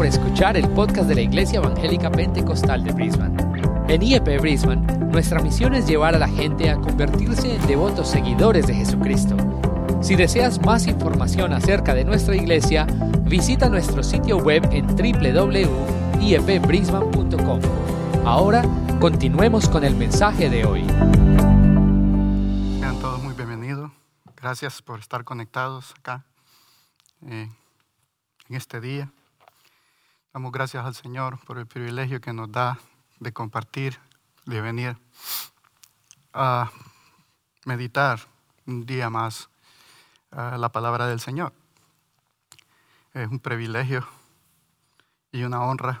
por escuchar el podcast de la Iglesia Evangélica Pentecostal de Brisbane. En IEP Brisbane, nuestra misión es llevar a la gente a convertirse en devotos seguidores de Jesucristo. Si deseas más información acerca de nuestra iglesia, visita nuestro sitio web en www.iepbrisbane.com. Ahora, continuemos con el mensaje de hoy. Sean todos muy bienvenidos. Gracias por estar conectados acá eh, en este día. Damos gracias al Señor por el privilegio que nos da de compartir, de venir a meditar un día más la palabra del Señor. Es un privilegio y una honra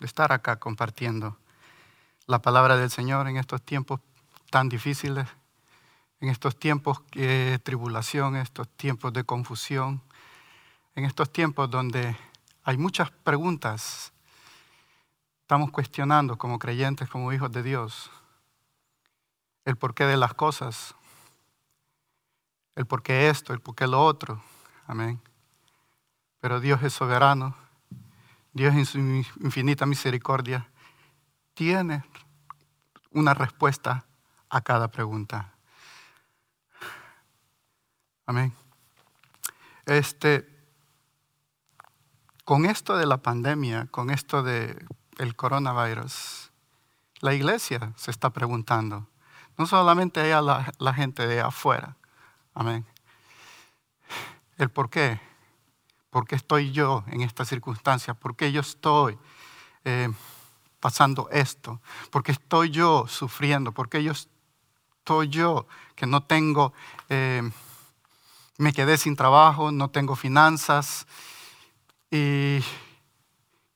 de estar acá compartiendo la palabra del Señor en estos tiempos tan difíciles, en estos tiempos de tribulación, estos tiempos de confusión, en estos tiempos donde hay muchas preguntas. Estamos cuestionando como creyentes, como hijos de Dios, el porqué de las cosas, el por qué esto, el por qué lo otro. Amén. Pero Dios es soberano. Dios en su infinita misericordia tiene una respuesta a cada pregunta. Amén. Este, con esto de la pandemia, con esto del el coronavirus, la iglesia se está preguntando, no solamente a la, la gente de afuera, Amén. El por qué. ¿Por qué estoy yo en esta circunstancia? ¿Por qué yo estoy eh, pasando esto? ¿Por qué estoy yo sufriendo? ¿Por qué yo estoy yo que no tengo, eh, me quedé sin trabajo, no tengo finanzas? Y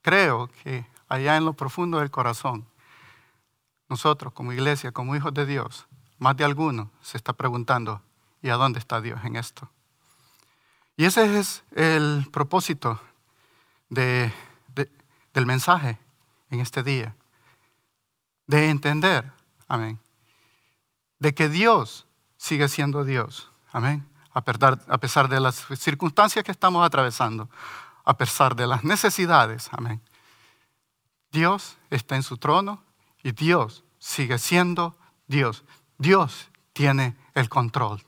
creo que allá en lo profundo del corazón, nosotros como iglesia, como hijos de Dios, más de alguno se está preguntando, ¿Y a dónde está Dios en esto? Y ese es el propósito del mensaje en este día. De entender, amén, de que Dios sigue siendo Dios, amén, a pesar de las circunstancias que estamos atravesando, a pesar de las necesidades, amén. Dios está en su trono y Dios sigue siendo Dios. Dios tiene el control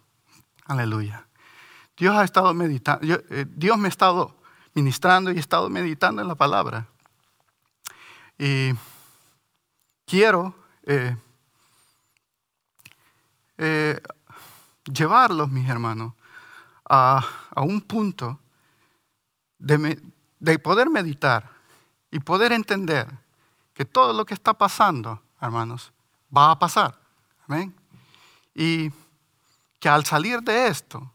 Aleluya. Dios ha estado meditando, eh, Dios me ha estado ministrando y he estado meditando en la palabra. Y quiero eh, eh, llevarlos, mis hermanos, a, un punto de, de, poder meditar y poder entender que todo lo que está pasando, hermanos, va a pasar. Amén. Y que al salir de esto,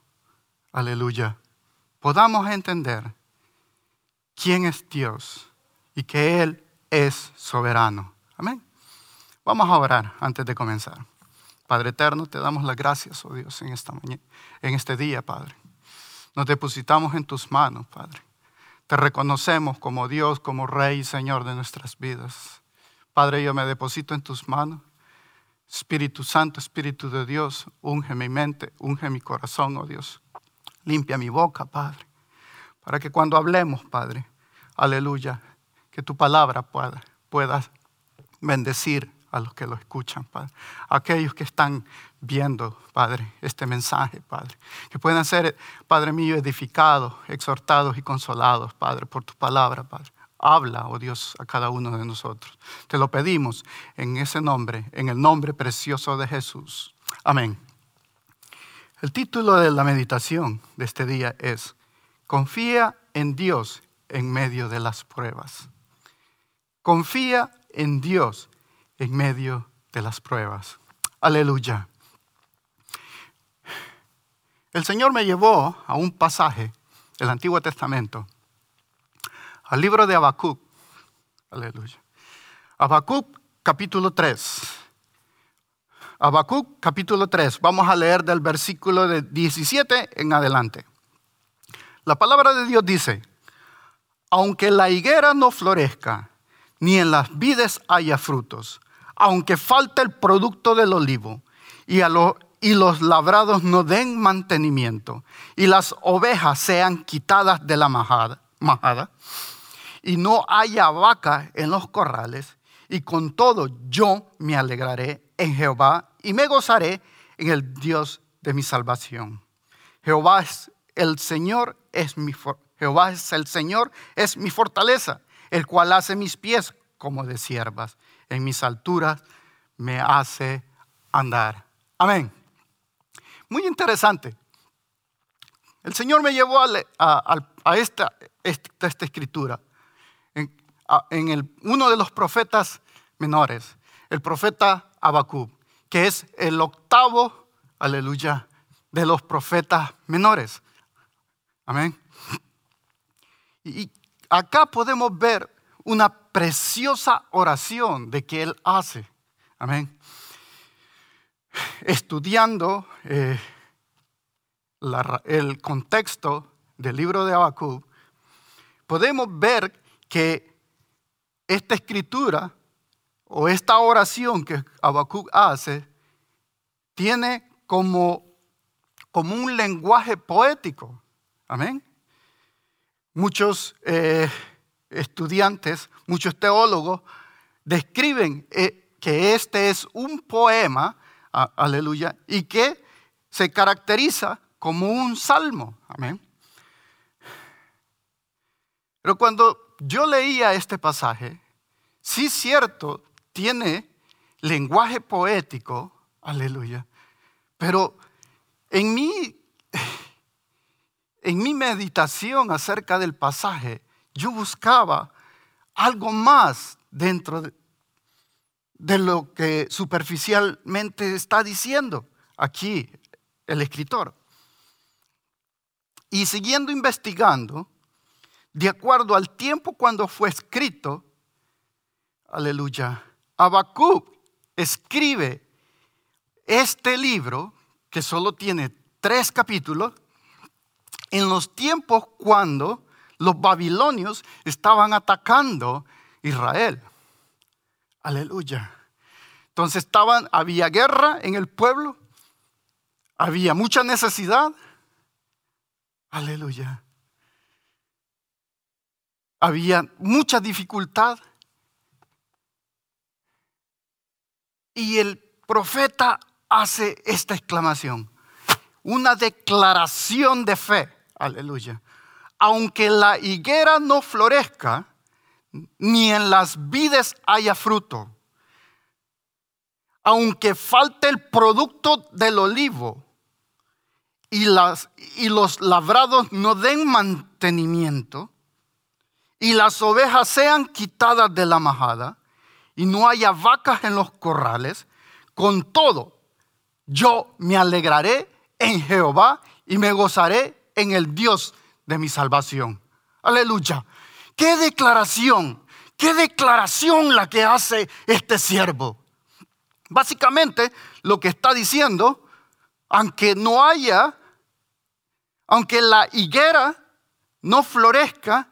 aleluya, podamos entender quién es Dios y que Él es soberano. Amén. Vamos a orar antes de comenzar. Padre eterno, te damos las gracias, oh Dios, en, esta mañana, en este día, Padre. Nos depositamos en tus manos, Padre. Te reconocemos como Dios, como Rey y Señor de nuestras vidas. Padre, yo me deposito en tus manos. Espíritu Santo, Espíritu de Dios, unge mi mente, unge mi corazón, oh Dios. Limpia mi boca, Padre, para que cuando hablemos, Padre, aleluya, que tu palabra pueda, pueda bendecir a los que lo escuchan, Padre. Aquellos que están viendo, Padre, este mensaje, Padre. Que puedan ser, Padre mío, edificados, exhortados y consolados, Padre, por tu palabra, Padre. Habla, oh Dios, a cada uno de nosotros. Te lo pedimos en ese nombre, en el nombre precioso de Jesús. Amén. El título de la meditación de este día es, Confía en Dios en medio de las pruebas. Confía en Dios en medio de las pruebas. Aleluya. El Señor me llevó a un pasaje del Antiguo Testamento al libro de Habacuc. Aleluya. Habacuc capítulo 3. Habacuc capítulo 3. Vamos a leer del versículo de 17 en adelante. La palabra de Dios dice, aunque la higuera no florezca, ni en las vides haya frutos, aunque falte el producto del olivo, y, y los labrados no den mantenimiento, y las ovejas sean quitadas de la majada, majada y no haya vaca en los corrales, y con todo yo me alegraré en Jehová y me gozaré en el Dios de mi salvación. Jehová es el Señor, es mi Jehová es el Señor, es mi fortaleza, el cual hace mis pies como de siervas, en mis alturas me hace andar. Amén. Muy interesante. El Señor me llevó a, esta, escritura en, en uno de los profetas menores, el profeta Abacub, que es el octavo, aleluya, de los profetas menores. Amén. Y acá podemos ver una preciosa oración de que él hace. Amén. Estudiando eh, el contexto del libro de Habacuc, podemos ver que esta escritura o esta oración que Habacuc hace tiene como, como un lenguaje poético. Amén. Muchos eh, estudiantes, muchos teólogos describen eh, que este es un poema, aleluya, y que se caracteriza como un salmo. Amén. Pero cuando yo leía este pasaje, sí cierto, tiene lenguaje poético, aleluya, pero en mi, en mi meditación acerca del pasaje, yo buscaba algo más dentro de, lo que superficialmente está diciendo aquí el escritor. Y siguiendo investigando, de acuerdo al tiempo cuando fue escrito, aleluya, Habacuc escribe este libro, que solo tiene tres capítulos, en los tiempos cuando los babilonios estaban atacando Israel. Aleluya. Entonces estaban, había guerra en el pueblo, había mucha necesidad. Aleluya. Había mucha dificultad. Y el profeta hace esta exclamación, una declaración de fe. Aleluya. Aunque la higuera no florezca, ni en las vides haya fruto. Aunque falte el producto del olivo y, las, y los labrados no den mantenimiento, y las ovejas sean quitadas de la majada, y no haya vacas en los corrales, con todo, yo me alegraré en Jehová y me gozaré en el Dios de mi salvación. Aleluya. Qué declaración, qué declaración la que hace este siervo. Básicamente lo que está diciendo, aunque no haya, aunque la higuera no florezca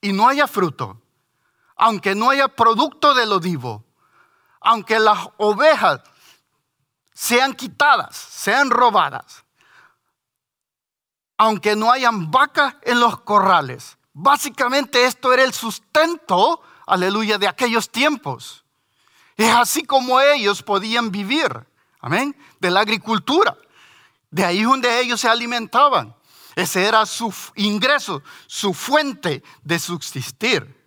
y no haya fruto, aunque no haya producto del olivo, aunque las ovejas sean quitadas, sean robadas, aunque no hayan vacas en los corrales, Básicamente esto era el sustento, aleluya, de aquellos tiempos. Es así como ellos podían vivir, amén, de la agricultura. De ahí donde ellos se alimentaban. Ese era su ingreso, su fuente de subsistir.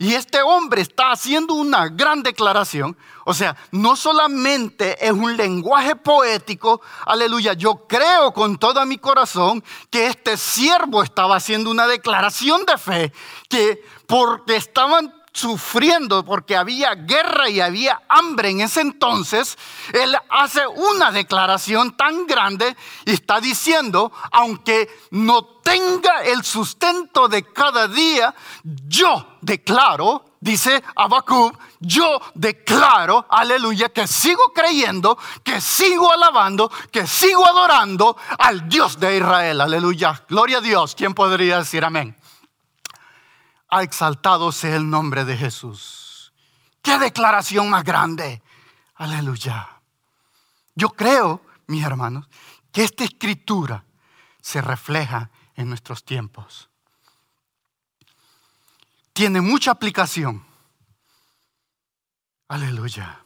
Y este hombre está haciendo una gran declaración. O sea, no solamente es un lenguaje poético, aleluya, yo creo con todo mi corazón que este siervo estaba haciendo una declaración de fe, que porque estaban sufriendo porque había guerra y había hambre en ese entonces, él hace una declaración tan grande y está diciendo, aunque no tenga el sustento de cada día, yo declaro, dice Habacuc, yo declaro, aleluya, que sigo creyendo, que sigo alabando, que sigo adorando al Dios de Israel, aleluya. Gloria a Dios, ¿quién podría decir amén? Ha exaltado sea el nombre de Jesús. Qué declaración más grande. Aleluya. Yo creo, mis hermanos, que esta escritura se refleja en nuestros tiempos. tiene mucha aplicación. Aleluya.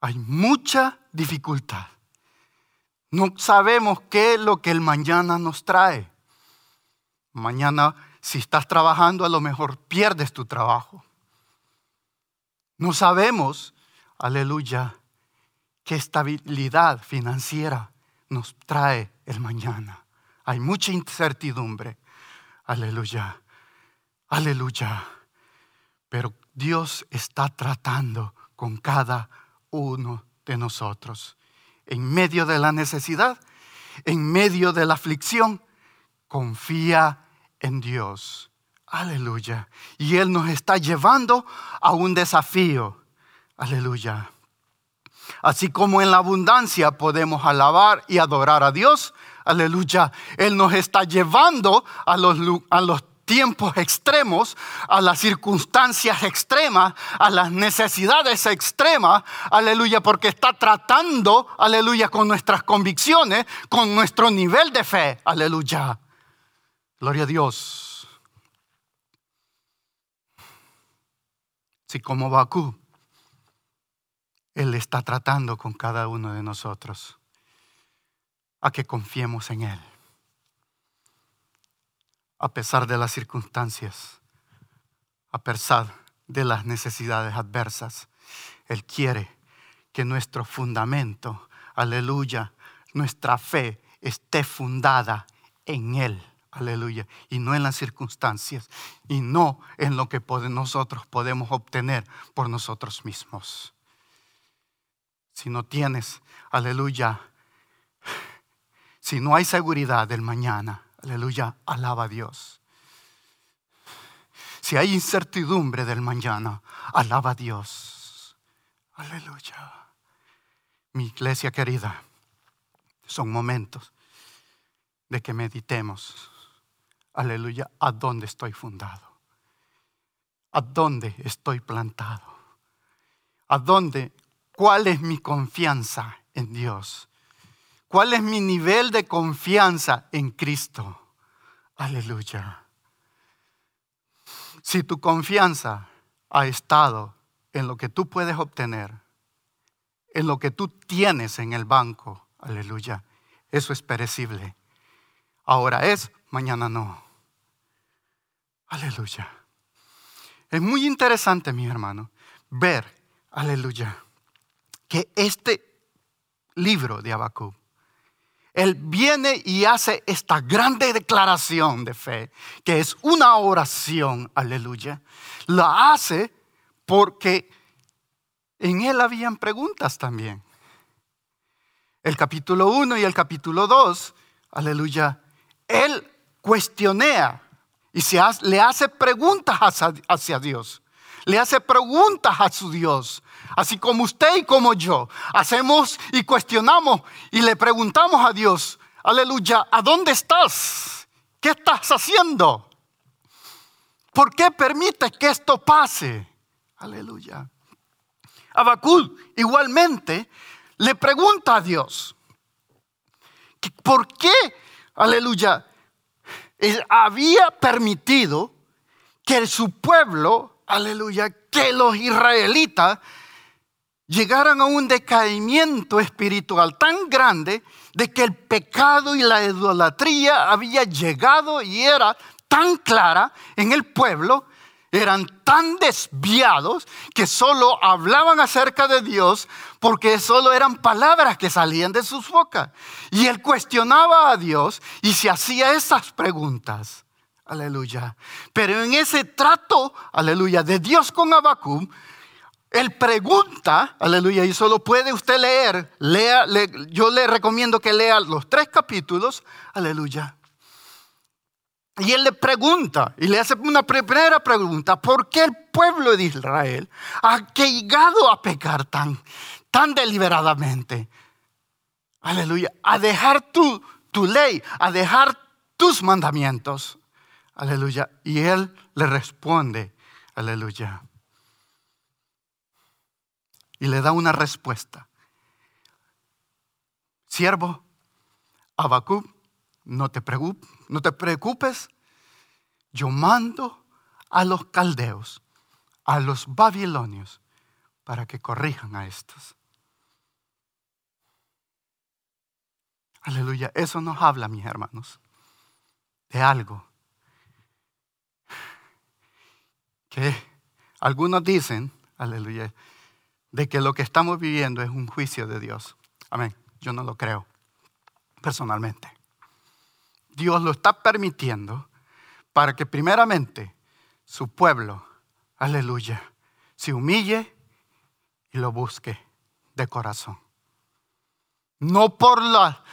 Hay mucha dificultad. No sabemos qué es lo que el mañana nos trae. Mañana, si estás trabajando, a lo mejor pierdes tu trabajo. No sabemos, aleluya, qué estabilidad financiera nos trae el mañana. Hay mucha incertidumbre. Aleluya, aleluya. Pero Dios está tratando con cada uno de nosotros. En medio de la necesidad, en medio de la aflicción, confía en Dios. Aleluya. Y Él nos está llevando a un desafío. Aleluya. Así como en la abundancia podemos alabar y adorar a Dios. Aleluya. Él nos está llevando a los, a los tiempos extremos, a las circunstancias extremas, a las necesidades extremas, aleluya, porque está tratando, aleluya, con nuestras convicciones, con nuestro nivel de fe, aleluya. Gloria a Dios. Si como Bakú, Él está tratando con cada uno de nosotros, a que confiemos en Él a pesar de las circunstancias, a pesar de las necesidades adversas. Él quiere que nuestro fundamento, aleluya, nuestra fe esté fundada en Él, aleluya, y no en las circunstancias, y no en lo que nosotros podemos obtener por nosotros mismos. Si no tienes, aleluya, si no hay seguridad del mañana, Aleluya, alaba a Dios. Si hay incertidumbre del mañana, alaba a Dios. Aleluya. Mi iglesia querida, son momentos de que meditemos. Aleluya, ¿a dónde estoy fundado? ¿A dónde estoy plantado? ¿A dónde? ¿Cuál es mi confianza en Dios? ¿Cuál es mi nivel de confianza en Cristo? Aleluya. Si tu confianza ha estado en lo que tú puedes obtener, en lo que tú tienes en el banco, aleluya, eso es perecible. Ahora es, mañana no. Aleluya. Es muy interesante, mi hermano, ver, aleluya, que este libro de Habacuc él viene y hace esta grande declaración de fe, que es una oración, aleluya. La hace porque en él habían preguntas también. El capítulo 1 y el capítulo 2, aleluya, él cuestionea y se le hace preguntas hacia Dios le hace preguntas a su Dios, así como usted y como yo. Hacemos y cuestionamos y le preguntamos a Dios, aleluya, ¿a dónde estás? ¿Qué estás haciendo? ¿Por qué permite que esto pase? Aleluya. Abacul igualmente le pregunta a Dios, ¿por qué, aleluya, había permitido que su pueblo aleluya, que los israelitas llegaran a un decaimiento espiritual tan grande de que el pecado y la idolatría había llegado y era tan clara en el pueblo, eran tan desviados que solo hablaban acerca de Dios porque solo eran palabras que salían de sus bocas. Y él cuestionaba a Dios y se hacía esas preguntas. Aleluya. Pero en ese trato, aleluya, de Dios con Abacum, él pregunta, aleluya, y solo puede usted leer, lea, yo le recomiendo que lea los tres capítulos, aleluya. Y él le pregunta, y le hace una primera pregunta, ¿por qué el pueblo de Israel ha llegado a pecar tan, tan deliberadamente? Aleluya, a dejar tu, tu ley, a dejar tus mandamientos. Aleluya. Y él le responde, aleluya. Y le da una respuesta. Siervo, Abacub, no te, no te preocupes. yo mando a los caldeos, a los babilonios, para que corrijan a estos. Aleluya. Eso nos habla, mis hermanos, de algo que algunos dicen, aleluya, de que lo que estamos viviendo es un juicio de Dios. Amén. Yo no lo creo, personalmente. Dios lo está permitiendo para que primeramente su pueblo, aleluya, se humille y lo busque de corazón. No por la,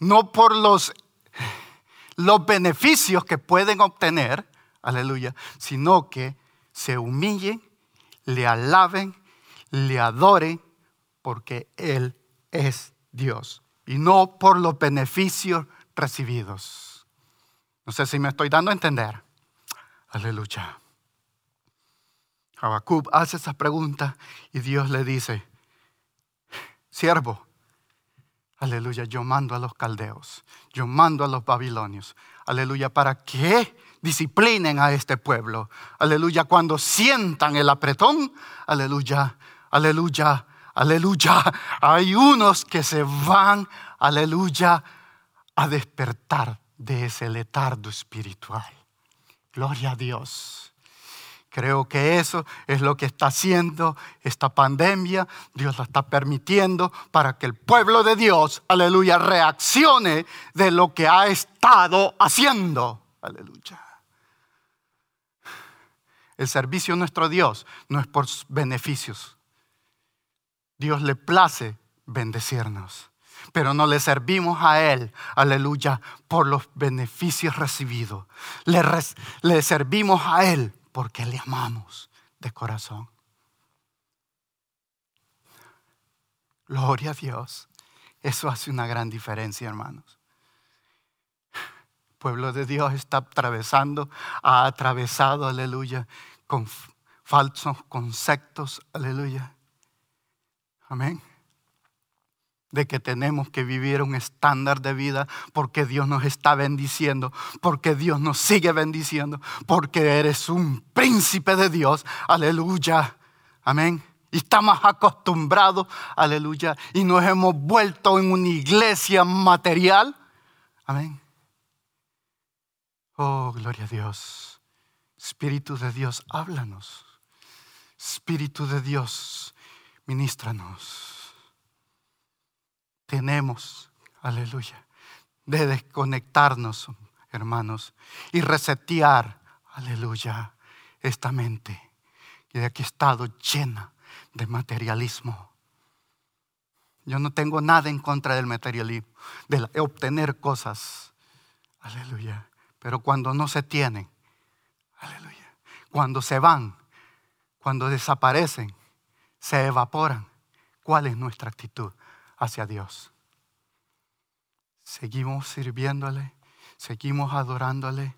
no por los, los beneficios que pueden obtener, aleluya, sino que se humillen, le alaben, le adoren, porque Él es Dios y no por los beneficios recibidos. No sé si me estoy dando a entender. Aleluya. Habacuc hace esa pregunta y Dios le dice, siervo, Aleluya, yo mando a los caldeos, yo mando a los babilonios. Aleluya, para que disciplinen a este pueblo. Aleluya, cuando sientan el apretón, aleluya, aleluya, aleluya. Hay unos que se van, aleluya, a despertar de ese letardo espiritual. Gloria a Dios. Creo que eso es lo que está haciendo esta pandemia. Dios la está permitiendo para que el pueblo de Dios, aleluya, reaccione de lo que ha estado haciendo. Aleluya. El servicio a nuestro Dios no es por beneficios. Dios le place bendecirnos, pero no le servimos a Él, aleluya, por los beneficios recibidos. Le, servimos a Él porque le amamos de corazón. Gloria a Dios. Eso hace una gran diferencia, hermanos. El pueblo de Dios está atravesando, ha atravesado, aleluya, con falsos conceptos, aleluya. Amén de que tenemos que vivir un estándar de vida porque Dios nos está bendiciendo, porque Dios nos sigue bendiciendo, porque eres un príncipe de Dios. Aleluya. Amén. Y estamos acostumbrados, aleluya, y nos hemos vuelto en una iglesia material. Amén. Oh, gloria a Dios. Espíritu de Dios, háblanos. Espíritu de Dios, ministranos tenemos, aleluya, de desconectarnos, hermanos, y resetear, aleluya, esta mente que aquí ha estado llena de materialismo. Yo no tengo nada en contra del materialismo, de obtener cosas, aleluya, pero cuando no se tienen, aleluya, cuando se van, cuando desaparecen, se evaporan, ¿cuál es nuestra actitud? Hacia Dios. Seguimos sirviéndole, seguimos adorándole,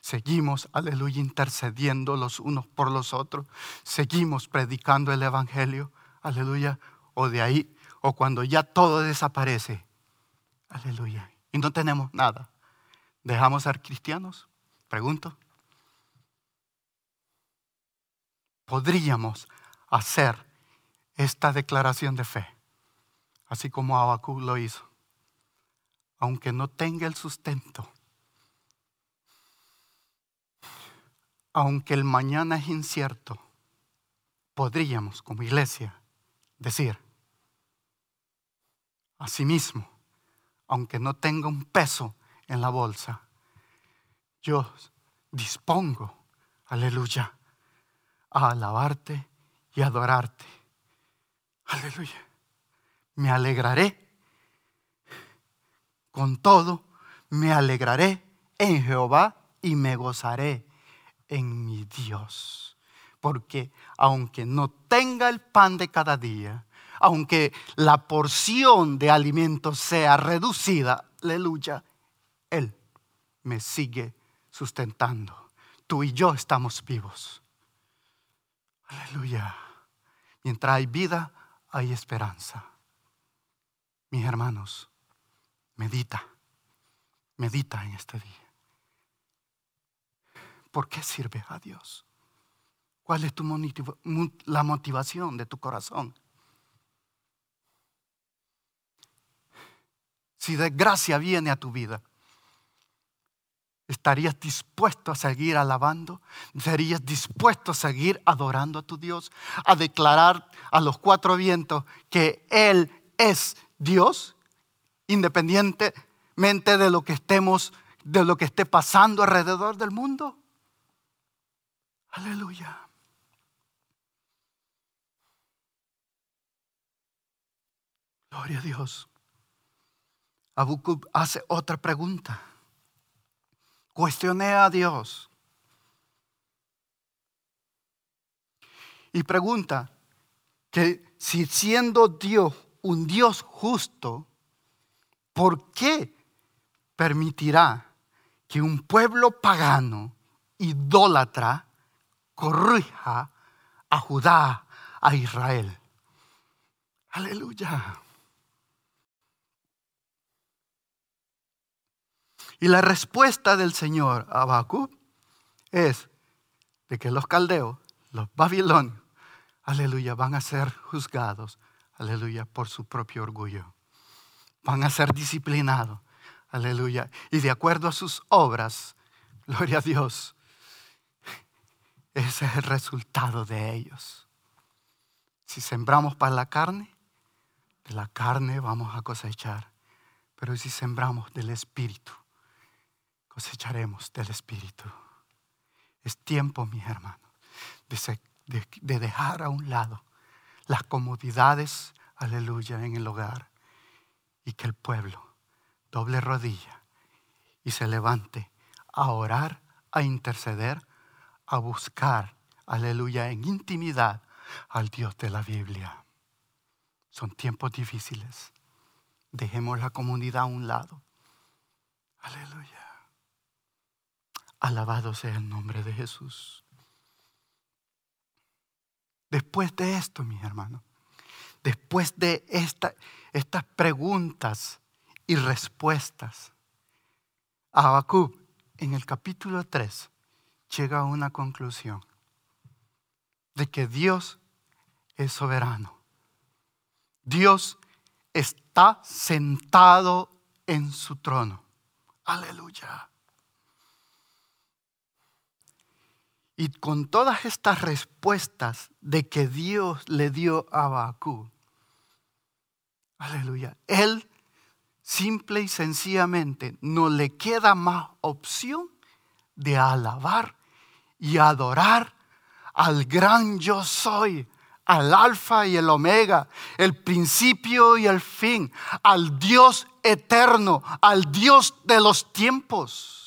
seguimos, aleluya, intercediendo los unos por los otros, seguimos predicando el Evangelio, aleluya, o de ahí, o cuando ya todo desaparece, aleluya, y no tenemos nada, ¿dejamos ser cristianos? Pregunto. Podríamos hacer esta declaración de fe así como Abacú lo hizo. Aunque no tenga el sustento, aunque el mañana es incierto, podríamos como iglesia decir, asimismo, aunque no tenga un peso en la bolsa, yo dispongo, aleluya, a alabarte y adorarte. Aleluya me alegraré. Con todo, me alegraré en Jehová y me gozaré en mi Dios. Porque aunque no tenga el pan de cada día, aunque la porción de alimento sea reducida, aleluya, Él me sigue sustentando. Tú y yo estamos vivos. Aleluya. Mientras hay vida, hay esperanza. Mis hermanos, medita, medita en este día. ¿por qué sirves a Dios? ¿Cuál es tu la motivación de tu corazón? Si desgracia viene a tu vida, ¿estarías dispuesto a seguir alabando? ¿Serías dispuesto a seguir adorando a tu Dios? ¿A declarar a los cuatro vientos que Él es Dios? Independientemente de lo que estemos, de lo que esté pasando alrededor del mundo. Aleluya. Gloria a Dios. Abucub hace otra pregunta. Cuestioné a Dios. Y pregunta que si siendo Dios un Dios justo, ¿por qué permitirá que un pueblo pagano, idólatra, corrija a Judá, a Israel? Aleluya. Y la respuesta del Señor a es de que los caldeos, los babilonios, aleluya, van a ser juzgados, aleluya, por su propio orgullo. Van a ser disciplinados, aleluya. Y de acuerdo a sus obras, gloria a Dios, ese es el resultado de ellos. Si sembramos para la carne, de la carne vamos a cosechar. Pero si sembramos del Espíritu, cosecharemos del Espíritu. Es tiempo, mis hermanos, de, dejar a un lado las comodidades, aleluya, en el hogar y que el pueblo doble rodilla y se levante a orar, a interceder, a buscar, aleluya, en intimidad al Dios de la Biblia. Son tiempos difíciles. Dejemos la comunidad a un lado. Aleluya. Alabado sea el nombre de Jesús. Después de esto, mis hermanos, después de esta, estas preguntas y respuestas, Habacuc en el capítulo 3 llega a una conclusión de que Dios es soberano. Dios está sentado en su trono. Aleluya. Y con todas estas respuestas de que Dios le dio a Bakú, aleluya, él simple y sencillamente no le queda más opción de alabar y adorar al gran yo soy, al alfa y el omega, el principio y el fin, al Dios eterno, al Dios de los tiempos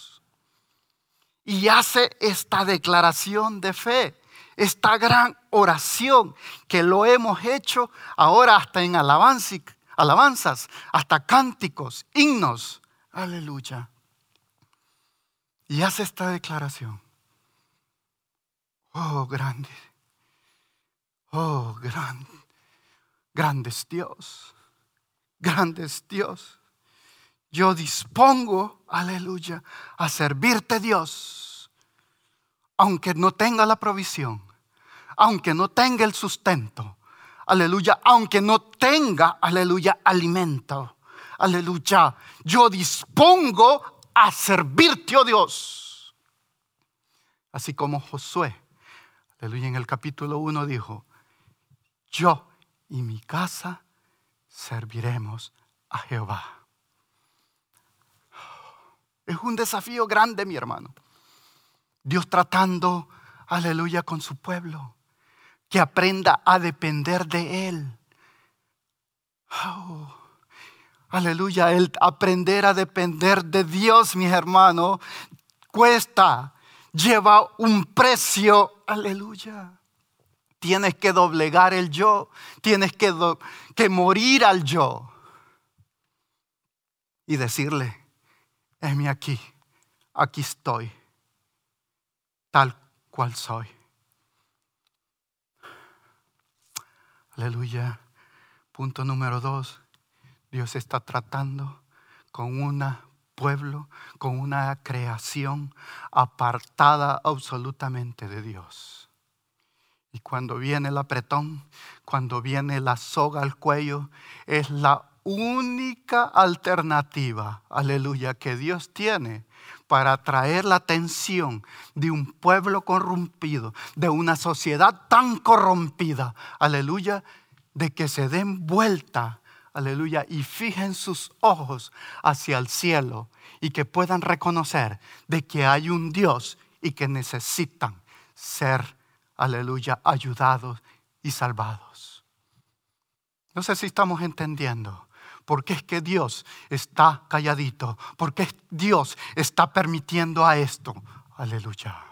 y hace esta declaración de fe, esta gran oración que lo hemos hecho ahora hasta en alabanzas, hasta cánticos, himnos. Aleluya. Y hace esta declaración. Oh, grande. Oh, grande. Grande es Dios. Grande es Dios yo dispongo, aleluya, a servirte Dios, aunque no tenga la provisión, aunque no tenga el sustento, aleluya, aunque no tenga, aleluya, alimento, aleluya, yo dispongo a servirte, oh Dios. Así como Josué, aleluya, en el capítulo 1 dijo, yo y mi casa serviremos a Jehová. Es un desafío grande, mi hermano. Dios tratando, aleluya, con su pueblo. Que aprenda a depender de Él. Oh, aleluya, el aprender a depender de Dios, mi hermano, cuesta, lleva un precio, aleluya. Tienes que doblegar el yo, tienes que, que morir al yo y decirle, heme aquí, aquí estoy, tal cual soy. Aleluya. Punto número dos. Dios está tratando con una pueblo con una creación apartada absolutamente de Dios. Y cuando viene el apretón, cuando viene la soga al cuello, es la única alternativa, aleluya, que Dios tiene para atraer la atención de un pueblo corrompido, de una sociedad tan corrompida, aleluya, de que se den vuelta, aleluya, y fijen sus ojos hacia el cielo y que puedan reconocer de que hay un Dios y que necesitan ser, aleluya, ayudados y salvados. No sé si estamos entendiendo. ¿Por qué es que Dios está calladito? ¿Por qué Dios está permitiendo a esto? Aleluya.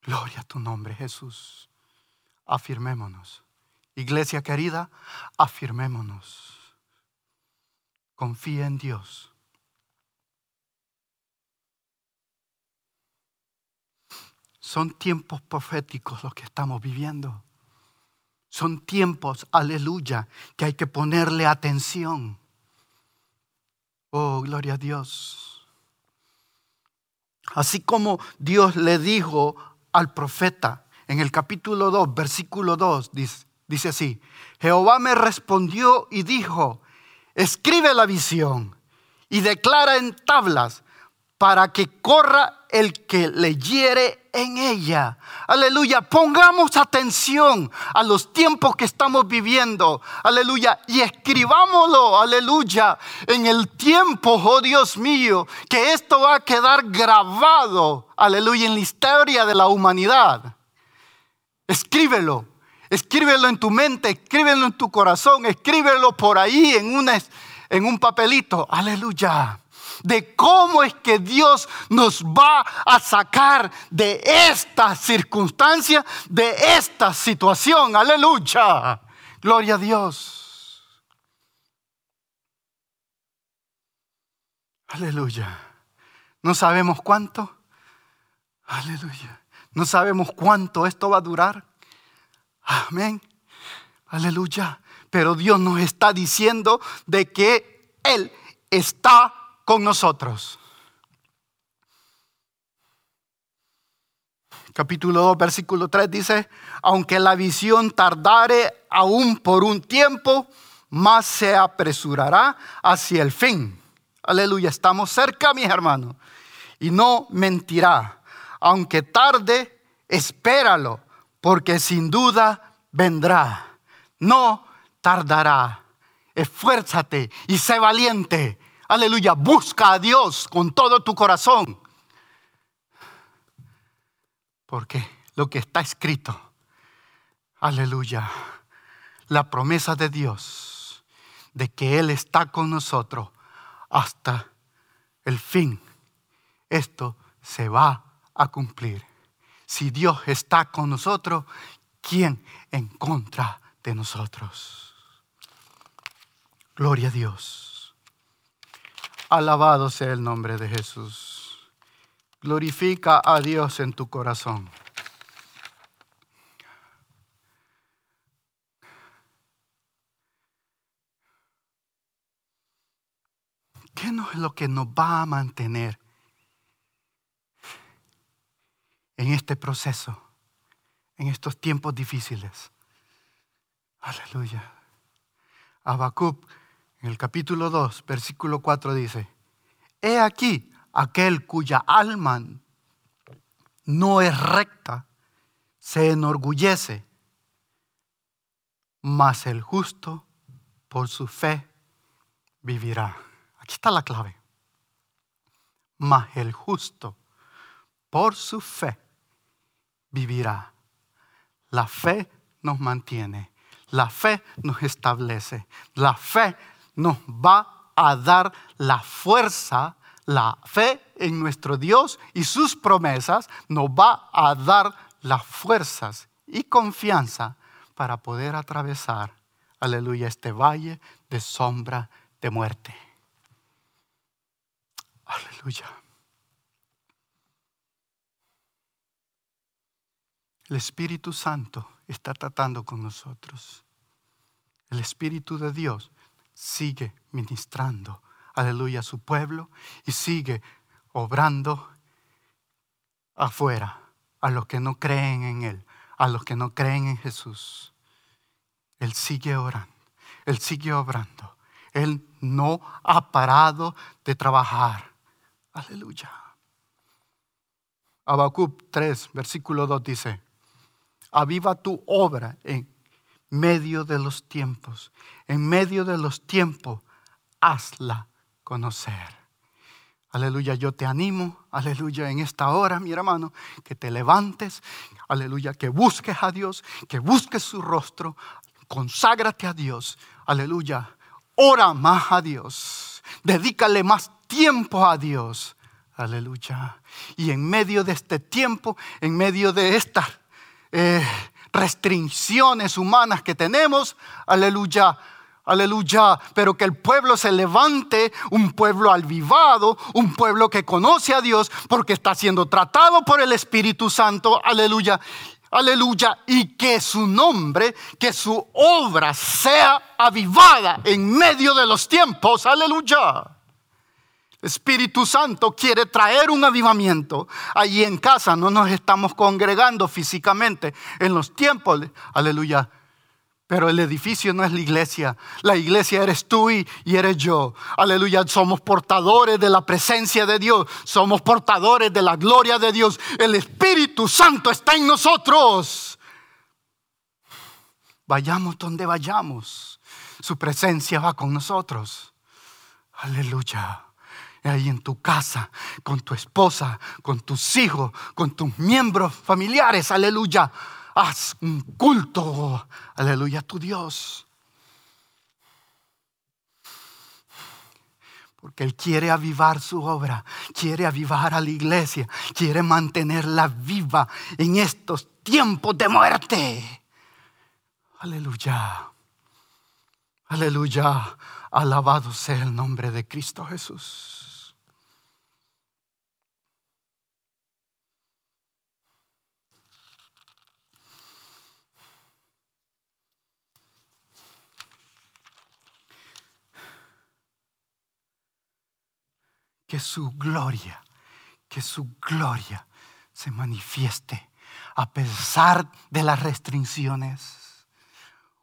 Gloria a tu nombre, Jesús. Afirmémonos. Iglesia querida, afirmémonos. Confía en Dios. Son tiempos proféticos los que estamos viviendo. Son tiempos, aleluya, que hay que ponerle atención. Oh, gloria a Dios. Así como Dios le dijo al profeta en el capítulo 2, versículo 2, dice, dice así, Jehová me respondió y dijo, escribe la visión y declara en tablas para que corra el que leyere en ella. Aleluya, pongamos atención a los tiempos que estamos viviendo. Aleluya, y escribámoslo, aleluya, en el tiempo, oh Dios mío, que esto va a quedar grabado, aleluya, en la historia de la humanidad. Escríbelo, escríbelo en tu mente, escríbelo en tu corazón, escríbelo por ahí en, en un papelito. Aleluya de cómo es que Dios nos va a sacar de esta circunstancia, de esta situación. Aleluya. Gloria a Dios. Aleluya. No sabemos cuánto. Aleluya. No sabemos cuánto esto va a durar. Amén. Aleluya. Pero Dios nos está diciendo de que Él está con nosotros. Capítulo 2, versículo 3 dice, aunque la visión tardare aún por un tiempo, más se apresurará hacia el fin. Aleluya, estamos cerca, mis hermanos. Y no mentirá. Aunque tarde, espéralo, porque sin duda vendrá. No tardará. Esfuérzate y sé valiente Aleluya, busca a Dios con todo tu corazón. Porque lo que está escrito, aleluya, la promesa de Dios de que Él está con nosotros hasta el fin, esto se va a cumplir. Si Dios está con nosotros, ¿quién en contra de nosotros? Gloria a Dios. Alabado sea el nombre de Jesús. Glorifica a Dios en tu corazón. ¿Qué no es lo que nos va a mantener en este proceso, en estos tiempos difíciles? Aleluya. Habacuc en el capítulo 2, versículo 4 dice, He aquí aquel cuya alma no es recta, se enorgullece, mas el justo por su fe vivirá. Aquí está la clave. Mas el justo por su fe vivirá. La fe nos mantiene, la fe nos establece, la fe nos va a dar la fuerza, la fe en nuestro Dios y sus promesas, nos va a dar las fuerzas y confianza para poder atravesar, aleluya, este valle de sombra de muerte. Aleluya. El Espíritu Santo está tratando con nosotros. El Espíritu de Dios sigue ministrando aleluya, a su pueblo y sigue obrando afuera a los que no creen en Él, a los que no creen en Jesús. Él sigue orando, Él sigue obrando. Él no ha parado de trabajar. Aleluya. Habacuc 3, versículo 2 dice, aviva tu obra en medio de los tiempos, en medio de los tiempos, hazla conocer. Aleluya, yo te animo, aleluya, en esta hora, mi hermano, que te levantes, aleluya, que busques a Dios, que busques su rostro, conságrate a Dios, aleluya, ora más a Dios, dedícale más tiempo a Dios, aleluya. Y en medio de este tiempo, en medio de estas eh, restricciones humanas que tenemos, aleluya, Aleluya. Pero que el pueblo se levante, un pueblo alvivado, un pueblo que conoce a Dios porque está siendo tratado por el Espíritu Santo. Aleluya. Aleluya. Y que su nombre, que su obra sea avivada en medio de los tiempos. Aleluya. Espíritu Santo quiere traer un avivamiento. Allí en casa no nos estamos congregando físicamente en los tiempos. Aleluya pero el edificio no es la iglesia. La iglesia eres tú y, eres yo. Aleluya. Somos portadores de la presencia de Dios. Somos portadores de la gloria de Dios. El Espíritu Santo está en nosotros. Vayamos donde vayamos. Su presencia va con nosotros. Aleluya. Ahí en tu casa, con tu esposa, con tus hijos, con tus miembros familiares. Aleluya haz un culto, aleluya, a tu Dios. Porque Él quiere avivar su obra, quiere avivar a la iglesia, quiere mantenerla viva en estos tiempos de muerte. Aleluya, aleluya, alabado sea el nombre de Cristo Jesús. Que su gloria, que su gloria se manifieste a pesar de las restricciones.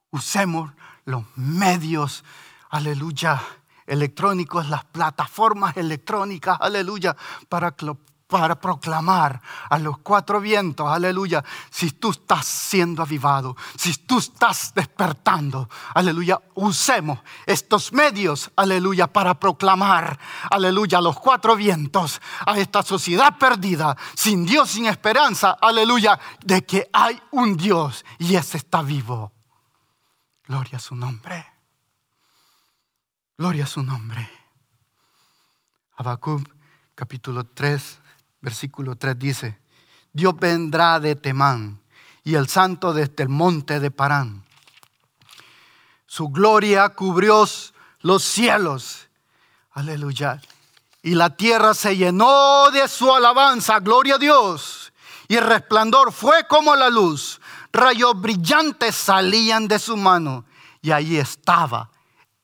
Usemos los medios, aleluya, electrónicos, las plataformas electrónicas, aleluya, para para proclamar a los cuatro vientos, aleluya, si tú estás siendo avivado, si tú estás despertando, aleluya, usemos estos medios, aleluya, para proclamar, aleluya, a los cuatro vientos, a esta sociedad perdida, sin Dios, sin esperanza, aleluya, de que hay un Dios y ese está vivo. Gloria a su nombre. Gloria a su nombre. Habacuc capítulo 3 versículo 3 dice, Dios vendrá de Temán y el santo desde el monte de Parán. Su gloria cubrió los cielos. Aleluya. Y la tierra se llenó de su alabanza. Gloria a Dios. Y el resplandor fue como la luz. Rayos brillantes salían de su mano. Y ahí estaba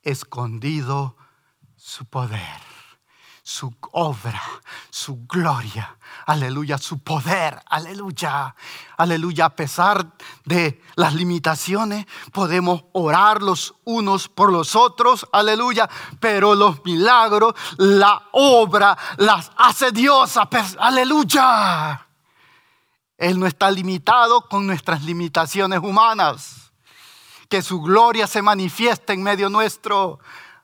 escondido su poder su obra, su gloria, aleluya, su poder, aleluya, aleluya. A pesar de las limitaciones, podemos orar los unos por los otros, aleluya, pero los milagros, la obra, las hace Dios, aleluya. Él no está limitado con nuestras limitaciones humanas. Que su gloria se manifieste en medio nuestro.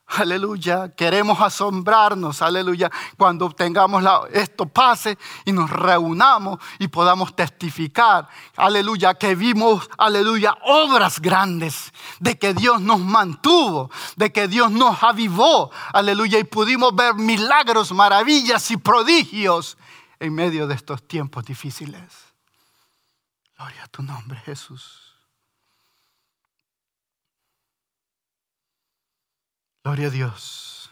Aleluya, queremos asombrarnos, aleluya, cuando tengamos esto pase y nos reunamos y podamos testificar, aleluya, que vimos, aleluya, obras grandes, de que Dios nos mantuvo, de que Dios nos avivó, aleluya, y pudimos ver milagros, maravillas y prodigios en medio de estos tiempos difíciles. Gloria a tu nombre, Jesús. Gloria a Dios.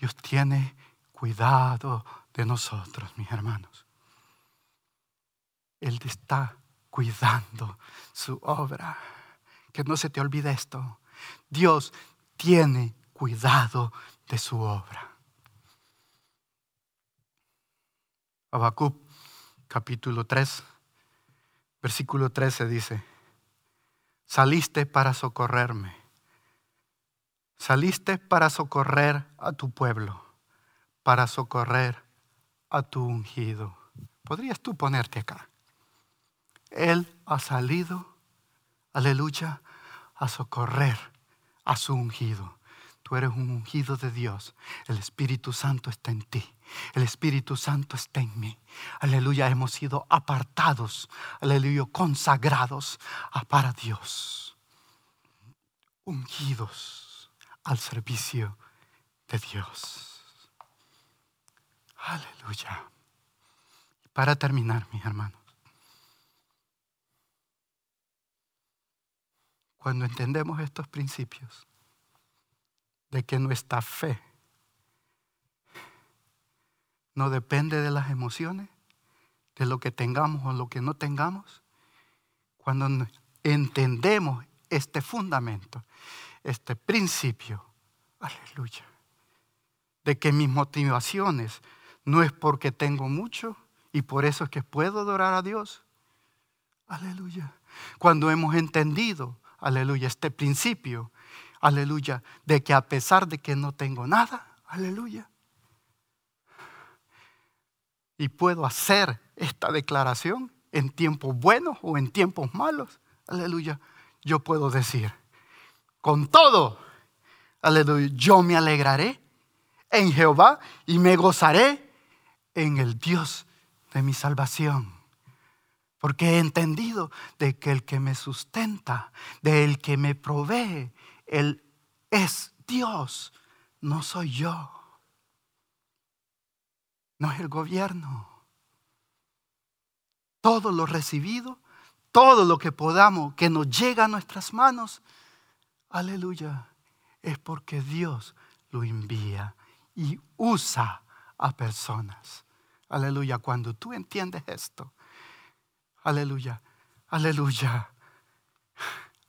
Dios tiene cuidado de nosotros, mis hermanos. Él está cuidando su obra. Que no se te olvide esto. Dios tiene cuidado de su obra. Habacuc capítulo 3, versículo 13 dice, saliste para socorrerme, saliste para socorrer a tu pueblo, para socorrer a tu ungido. ¿Podrías tú ponerte acá? Él ha salido, aleluya, a socorrer a su ungido. Tú eres un ungido de Dios. El Espíritu Santo está en ti. El Espíritu Santo está en mí. Aleluya, hemos sido apartados. Aleluya, consagrados para Dios. Ungidos al servicio de Dios. Aleluya. Para terminar, mis hermanos. Cuando entendemos estos principios, de que nuestra fe no depende de las emociones, de lo que tengamos o lo que no tengamos. Cuando entendemos este fundamento, este principio, aleluya, de que mis motivaciones no es porque tengo mucho y por eso es que puedo adorar a Dios. Aleluya. Cuando hemos entendido, aleluya, este principio, aleluya, de que a pesar de que no tengo nada, aleluya, y puedo hacer esta declaración en tiempos buenos o en tiempos malos, aleluya, yo puedo decir, con todo, aleluya, yo me alegraré en Jehová y me gozaré en el Dios de mi salvación. Porque he entendido de que el que me sustenta, de el que me provee, él es Dios, no soy yo. No es el gobierno. Todo lo recibido, todo lo que podamos, que nos llega a nuestras manos, aleluya, es porque Dios lo envía y usa a personas. Aleluya, cuando tú entiendes esto, aleluya, aleluya,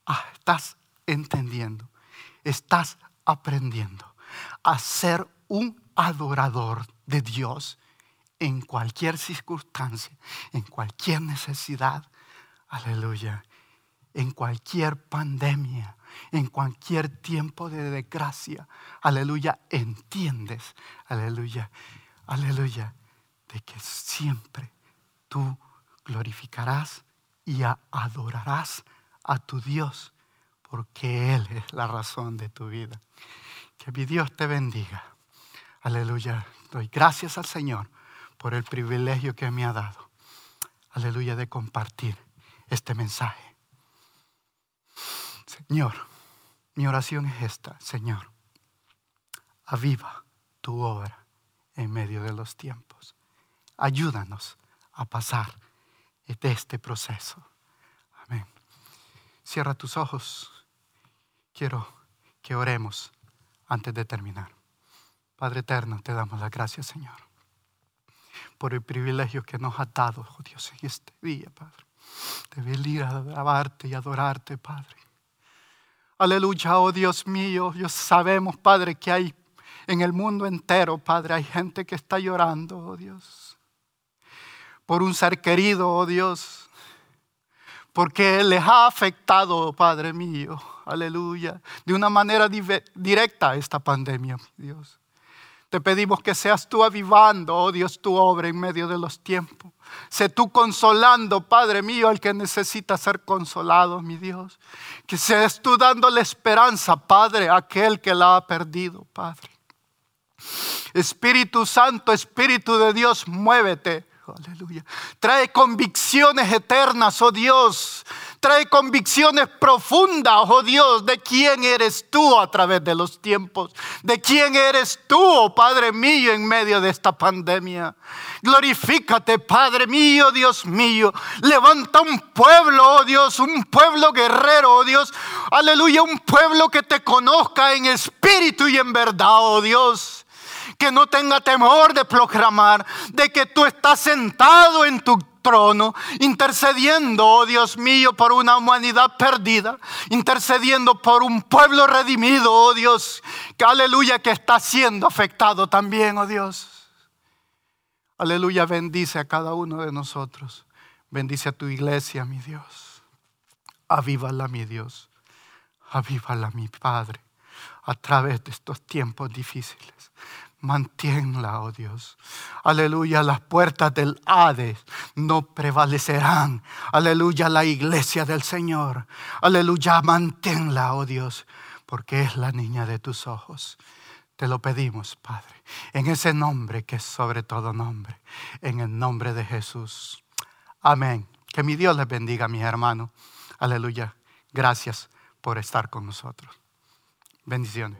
ah, estás entendiendo estás aprendiendo a ser un adorador de Dios en cualquier circunstancia, en cualquier necesidad. Aleluya. En cualquier pandemia, en cualquier tiempo de desgracia. Aleluya. Entiendes. Aleluya. Aleluya. De que siempre tú glorificarás y adorarás a tu Dios porque Él es la razón de tu vida. Que mi Dios te bendiga. Aleluya. Doy gracias al Señor por el privilegio que me ha dado. Aleluya de compartir este mensaje. Señor, mi oración es esta, Señor. Aviva tu obra en medio de los tiempos. Ayúdanos a pasar de este proceso. Amén. Cierra tus ojos quiero que oremos antes de terminar. Padre eterno, te damos las gracias, Señor, por el privilegio que nos ha dado, oh Dios, en este día, Padre, de venir a alabarte y adorarte, Padre. Aleluya, oh Dios mío, Dios sabemos, Padre, que hay en el mundo entero, Padre, hay gente que está llorando, oh Dios, por un ser querido, oh Dios, porque les ha afectado, Padre mío, aleluya, de una manera directa esta pandemia, Dios. Te pedimos que seas tú avivando, oh Dios, tu obra en medio de los tiempos. Sé tú consolando, Padre mío, al que necesita ser consolado, mi Dios. Que seas tú dándole esperanza, Padre, a aquel que la ha perdido, Padre. Espíritu Santo, Espíritu de Dios, muévete Aleluya. Trae convicciones eternas, oh Dios. Trae convicciones profundas, oh Dios, de quién eres tú a través de los tiempos. De quién eres tú, oh Padre mío, en medio de esta pandemia. Glorifícate, Padre mío, Dios mío. Levanta un pueblo, oh Dios, un pueblo guerrero, oh Dios. Aleluya, un pueblo que te conozca en espíritu y en verdad, oh Dios que no tenga temor de proclamar de que tú estás sentado en tu trono, intercediendo, oh Dios mío, por una humanidad perdida, intercediendo por un pueblo redimido, oh Dios, que aleluya, que está siendo afectado también, oh Dios. Aleluya, bendice a cada uno de nosotros. Bendice a tu iglesia, mi Dios. Avívala, mi Dios. Avívala, mi Padre, a través de estos tiempos difíciles. Manténla, oh Dios. Aleluya, las puertas del Hades no prevalecerán. Aleluya, la iglesia del Señor. Aleluya, manténla, oh Dios, porque es la niña de tus ojos. Te lo pedimos, Padre, en ese nombre que es sobre todo nombre, en el nombre de Jesús. Amén. Que mi Dios les bendiga, mis hermanos. Aleluya. Gracias por estar con nosotros. Bendiciones.